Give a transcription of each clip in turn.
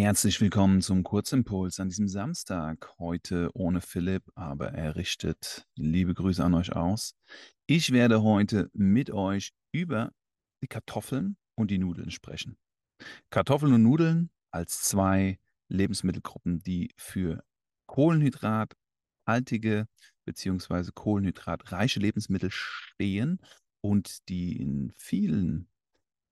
Herzlich willkommen zum Kurzimpuls an diesem Samstag. Heute ohne Philipp, aber er richtet liebe Grüße an euch aus. Ich werde heute mit euch über die Kartoffeln und die Nudeln sprechen. Kartoffeln und Nudeln als zwei Lebensmittelgruppen, die für kohlenhydrathaltige bzw. kohlenhydratreiche Lebensmittel stehen und die in vielen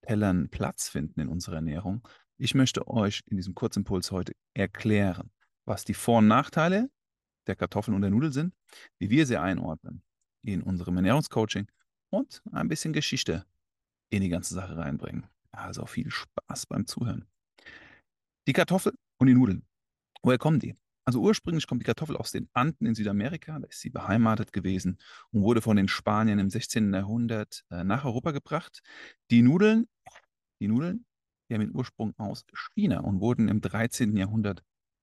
Tellern Platz finden in unserer Ernährung ich möchte euch in diesem Kurzimpuls heute erklären, was die Vor- und Nachteile der Kartoffeln und der Nudeln sind, wie wir sie einordnen in unserem Ernährungscoaching und ein bisschen Geschichte in die ganze Sache reinbringen. Also viel Spaß beim Zuhören. Die Kartoffel und die Nudeln. Woher kommen die? Also ursprünglich kommt die Kartoffel aus den Anden in Südamerika, da ist sie beheimatet gewesen und wurde von den Spaniern im 16. Jahrhundert äh, nach Europa gebracht. Die Nudeln, die Nudeln die haben den Ursprung aus China und wurden im 13. Jahrhundert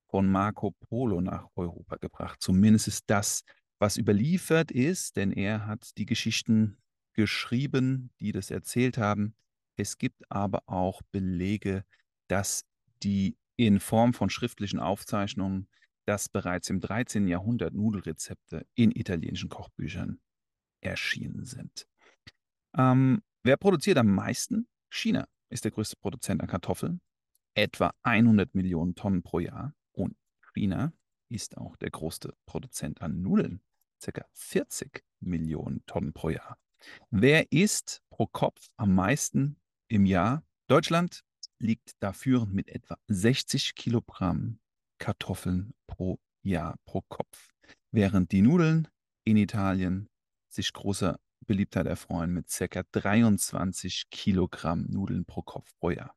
von Marco Polo nach Europa gebracht. Zumindest ist das, was überliefert ist, denn er hat die Geschichten geschrieben, die das erzählt haben. Es gibt aber auch Belege, dass die in Form von schriftlichen Aufzeichnungen, dass bereits im 13. Jahrhundert Nudelrezepte in italienischen Kochbüchern erschienen sind. Ähm, wer produziert am meisten? China ist der größte Produzent an Kartoffeln, etwa 100 Millionen Tonnen pro Jahr. Und China ist auch der größte Produzent an Nudeln, ca. 40 Millionen Tonnen pro Jahr. Wer isst pro Kopf am meisten im Jahr? Deutschland liegt da führend mit etwa 60 Kilogramm Kartoffeln pro Jahr pro Kopf, während die Nudeln in Italien sich großer Beliebtheit erfreuen mit ca. 23 Kilogramm Nudeln pro Kopf pro Jahr.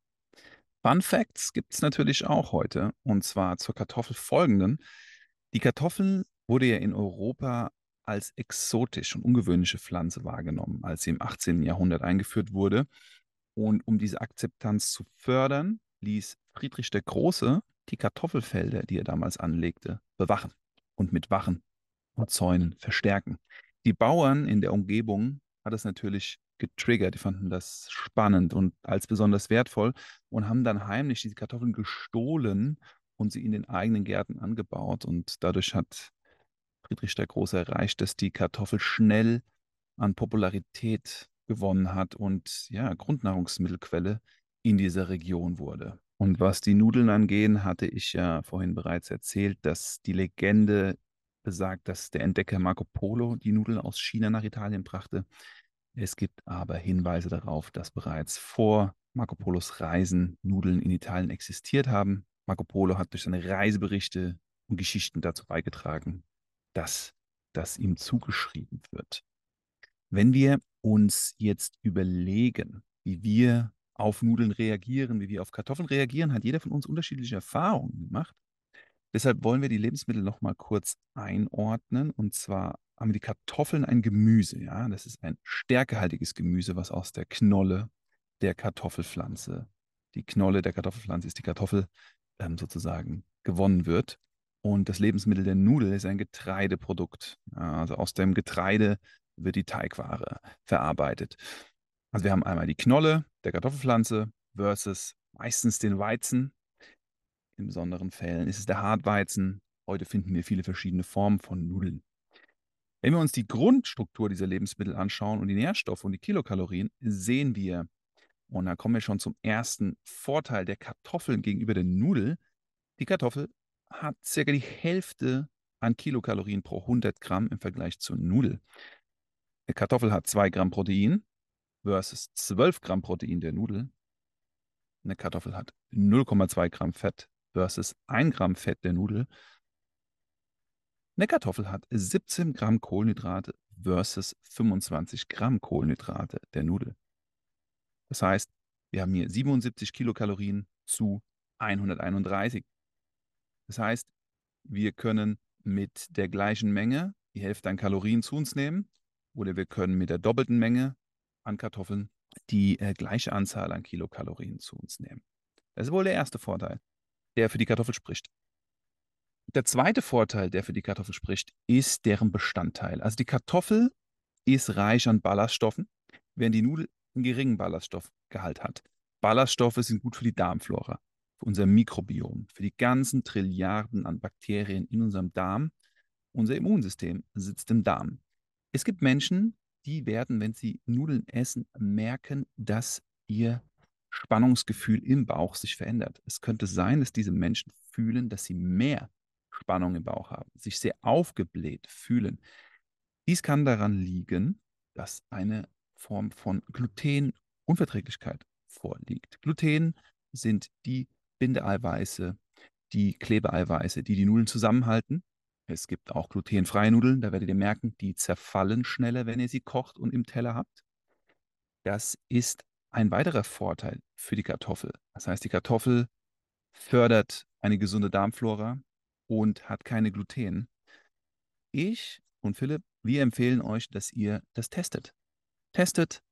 Fun Facts gibt es natürlich auch heute und zwar zur Kartoffel folgenden. Die Kartoffel wurde ja in Europa als exotisch und ungewöhnliche Pflanze wahrgenommen, als sie im 18. Jahrhundert eingeführt wurde. Und um diese Akzeptanz zu fördern, ließ Friedrich der Große die Kartoffelfelder, die er damals anlegte, bewachen und mit Wachen und Zäunen verstärken. Die Bauern in der Umgebung hat es natürlich getriggert. Die fanden das spannend und als besonders wertvoll und haben dann heimlich diese Kartoffeln gestohlen und sie in den eigenen Gärten angebaut. Und dadurch hat Friedrich der Große erreicht, dass die Kartoffel schnell an Popularität gewonnen hat und ja, Grundnahrungsmittelquelle in dieser Region wurde. Und was die Nudeln angehen, hatte ich ja vorhin bereits erzählt, dass die Legende besagt, dass der Entdecker Marco Polo die Nudeln aus China nach Italien brachte. Es gibt aber Hinweise darauf, dass bereits vor Marco Polos Reisen Nudeln in Italien existiert haben. Marco Polo hat durch seine Reiseberichte und Geschichten dazu beigetragen, dass das ihm zugeschrieben wird. Wenn wir uns jetzt überlegen, wie wir auf Nudeln reagieren, wie wir auf Kartoffeln reagieren, hat jeder von uns unterschiedliche Erfahrungen gemacht. Deshalb wollen wir die Lebensmittel noch mal kurz einordnen. Und zwar haben wir die Kartoffeln ein Gemüse. Ja, das ist ein stärkehaltiges Gemüse, was aus der Knolle der Kartoffelpflanze, die Knolle der Kartoffelpflanze ist die Kartoffel ähm, sozusagen gewonnen wird. Und das Lebensmittel der Nudel ist ein Getreideprodukt. Ja, also aus dem Getreide wird die Teigware verarbeitet. Also wir haben einmal die Knolle der Kartoffelpflanze versus meistens den Weizen, in besonderen Fällen ist es der Hartweizen. Heute finden wir viele verschiedene Formen von Nudeln. Wenn wir uns die Grundstruktur dieser Lebensmittel anschauen und die Nährstoffe und die Kilokalorien, sehen wir, und da kommen wir schon zum ersten Vorteil der Kartoffeln gegenüber der Nudel. Die Kartoffel hat circa die Hälfte an Kilokalorien pro 100 Gramm im Vergleich zur Nudel. Die Kartoffel hat 2 Gramm Protein versus 12 Gramm Protein der Nudel. Eine Kartoffel hat 0,2 Gramm Fett versus 1 Gramm Fett der Nudel. Eine Kartoffel hat 17 Gramm Kohlenhydrate versus 25 Gramm Kohlenhydrate der Nudel. Das heißt, wir haben hier 77 Kilokalorien zu 131. Das heißt, wir können mit der gleichen Menge die Hälfte an Kalorien zu uns nehmen oder wir können mit der doppelten Menge an Kartoffeln die äh, gleiche Anzahl an Kilokalorien zu uns nehmen. Das ist wohl der erste Vorteil der für die Kartoffel spricht. Der zweite Vorteil, der für die Kartoffel spricht, ist deren Bestandteil. Also die Kartoffel ist reich an Ballaststoffen, während die Nudel einen geringen Ballaststoffgehalt hat. Ballaststoffe sind gut für die Darmflora. für unser Mikrobiom, für die ganzen Trilliarden an Bakterien in unserem Darm. Unser Immunsystem sitzt im Darm. Es gibt Menschen, die werden, wenn sie Nudeln essen, merken, dass ihr Spannungsgefühl im Bauch sich verändert. Es könnte sein, dass diese Menschen fühlen, dass sie mehr Spannung im Bauch haben, sich sehr aufgebläht fühlen. Dies kann daran liegen, dass eine Form von Glutenunverträglichkeit vorliegt. Gluten sind die Bindeeiweiße, die Klebeeiweiße, die die Nudeln zusammenhalten. Es gibt auch glutenfreie Nudeln, da werdet ihr merken, die zerfallen schneller, wenn ihr sie kocht und im Teller habt. Das ist ein weiterer Vorteil für die Kartoffel. Das heißt, die Kartoffel fördert eine gesunde Darmflora und hat keine Gluten. Ich und Philipp, wir empfehlen euch, dass ihr das testet. Testet,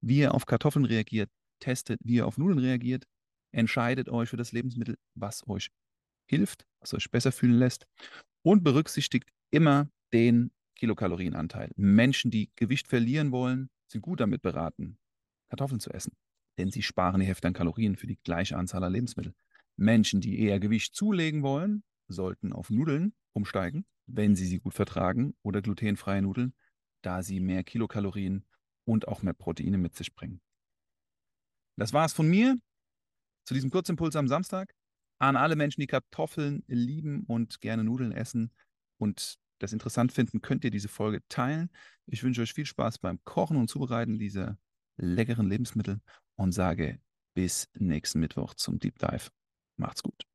wie ihr auf Kartoffeln reagiert, testet, wie ihr auf Nudeln reagiert, entscheidet euch für das Lebensmittel, was euch hilft, was euch besser fühlen lässt und berücksichtigt immer den Kilokalorienanteil. Menschen, die Gewicht verlieren wollen, sind gut damit beraten, Kartoffeln zu essen, denn sie sparen die Hälfte an Kalorien für die gleiche Anzahl an Lebensmitteln. Menschen, die eher Gewicht zulegen wollen, sollten auf Nudeln umsteigen, wenn sie sie gut vertragen, oder glutenfreie Nudeln, da sie mehr Kilokalorien und auch mehr Proteine mit sich bringen. Das war es von mir zu diesem Kurzimpuls am Samstag. An alle Menschen, die Kartoffeln lieben und gerne Nudeln essen und das interessant finden, könnt ihr diese Folge teilen. Ich wünsche euch viel Spaß beim Kochen und Zubereiten dieser leckeren Lebensmittel und sage bis nächsten Mittwoch zum Deep Dive. Macht's gut.